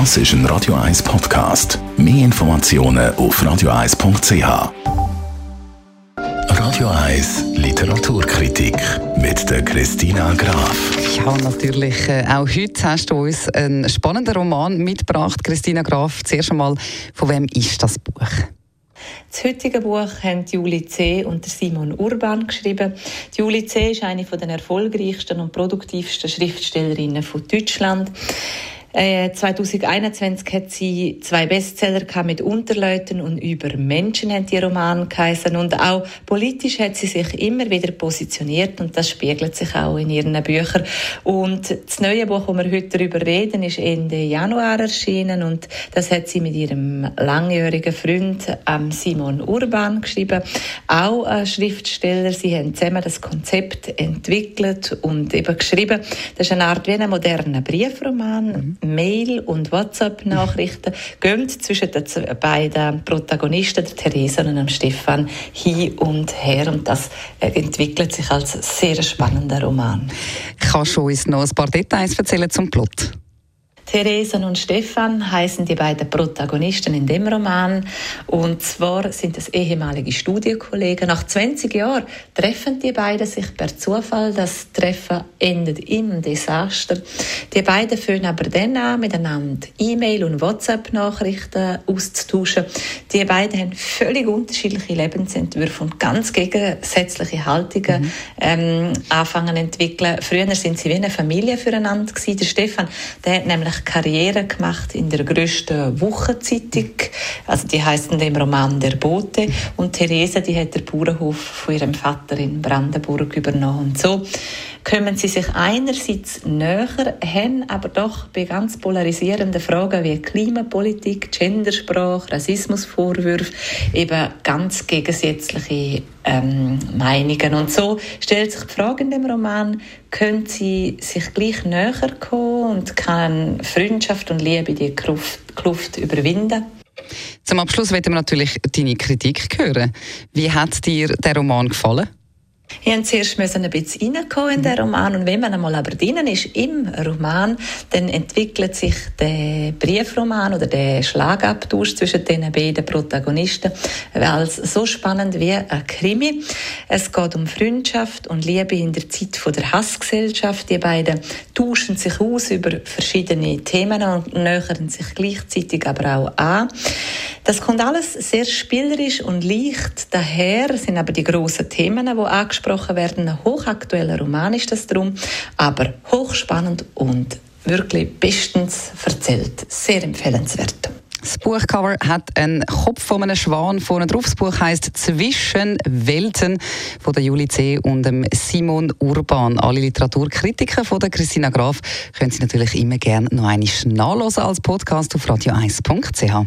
Das ist ein Radio 1 Podcast. Mehr Informationen auf radio1.ch. Radio 1 Literaturkritik mit der Christina Graf. Ja, natürlich. Äh, auch heute hast du uns einen spannenden Roman mitgebracht, Christina Graf. Zuerst einmal, von wem ist das Buch? Das heutige Buch haben Julie C. und Simon Urban geschrieben. Julie C. ist eine der erfolgreichsten und produktivsten Schriftstellerinnen von Deutschland. 2021 äh, hat sie zwei Bestseller mit Unterleuten und über Menschen haben die Roman geheißen und auch politisch hat sie sich immer wieder positioniert und das spiegelt sich auch in ihren Büchern und das neue Buch, wo wir heute darüber reden, ist Ende Januar erschienen und das hat sie mit ihrem langjährigen Freund ähm, Simon Urban geschrieben, auch ein Schriftsteller. Sie haben zusammen das Konzept entwickelt und eben geschrieben. Das ist eine Art wie ein moderner Briefroman. Mhm Mail- und WhatsApp-Nachrichten gehen zwischen den beiden Protagonisten, der Theresa und dem Stefan, hin und her. Und das äh, entwickelt sich als sehr spannender Roman. Kannst du uns noch ein paar Details erzählen zum Plot? Theresa und Stefan heißen die beiden Protagonisten in dem Roman. Und zwar sind es ehemalige Studienkollegen. Nach 20 Jahren treffen die beiden sich per Zufall. Das Treffen endet im Desaster. Die beiden fangen aber dann an, miteinander E-Mail- und WhatsApp-Nachrichten auszutauschen. Die beiden haben völlig unterschiedliche Lebensentwürfe und ganz gegensätzliche Haltungen mhm. ähm, anfangen entwickeln. Früher sind sie wie eine Familie füreinander gewesen. Der Stefan, der hat nämlich Karriere gemacht in der größten Wochenzeitung. Also die heißt in dem Roman Der Bote. Und Theresa, die hat den Bauernhof von ihrem Vater in Brandenburg übernommen. Und so kommen sie sich einerseits näher, haben aber doch bei ganz polarisierenden Fragen wie Klimapolitik, Gendersprache, Rassismusvorwürfe eben ganz gegensätzliche ähm, Meinungen. Und so stellt sich die Frage in dem Roman, können sie sich gleich näher kommen und kann Freundschaft und Liebe die Kluft, Kluft überwinden? Zum Abschluss werden wir natürlich deine Kritik hören. Wie hat dir der Roman gefallen? Ich musste zuerst ein bisschen reinkommen in den Roman und wenn man einmal aber drinnen ist im Roman, dann entwickelt sich der Briefroman oder der Schlagabtausch zwischen den beiden Protagonisten als so spannend wie ein Krimi. Es geht um Freundschaft und Liebe in der Zeit der Hassgesellschaft. Die beiden tauschen sich aus über verschiedene Themen und nähern sich gleichzeitig aber auch an. Das kommt alles sehr spielerisch und leicht daher, sind aber die grossen Themen, die angesprochen werden. Ein hochaktueller Roman ist das drum, aber hochspannend und wirklich bestens erzählt. Sehr empfehlenswert. Das Buchcover hat einen Kopf von einem Schwan vorne drauf. Das Buch heißt Zwischen Welten von der Julie C. und dem Simon Urban. Alle Literaturkritiker von der Christina Graf können Sie natürlich immer gerne noch einmal nachlesen als Podcast auf radio1.ch.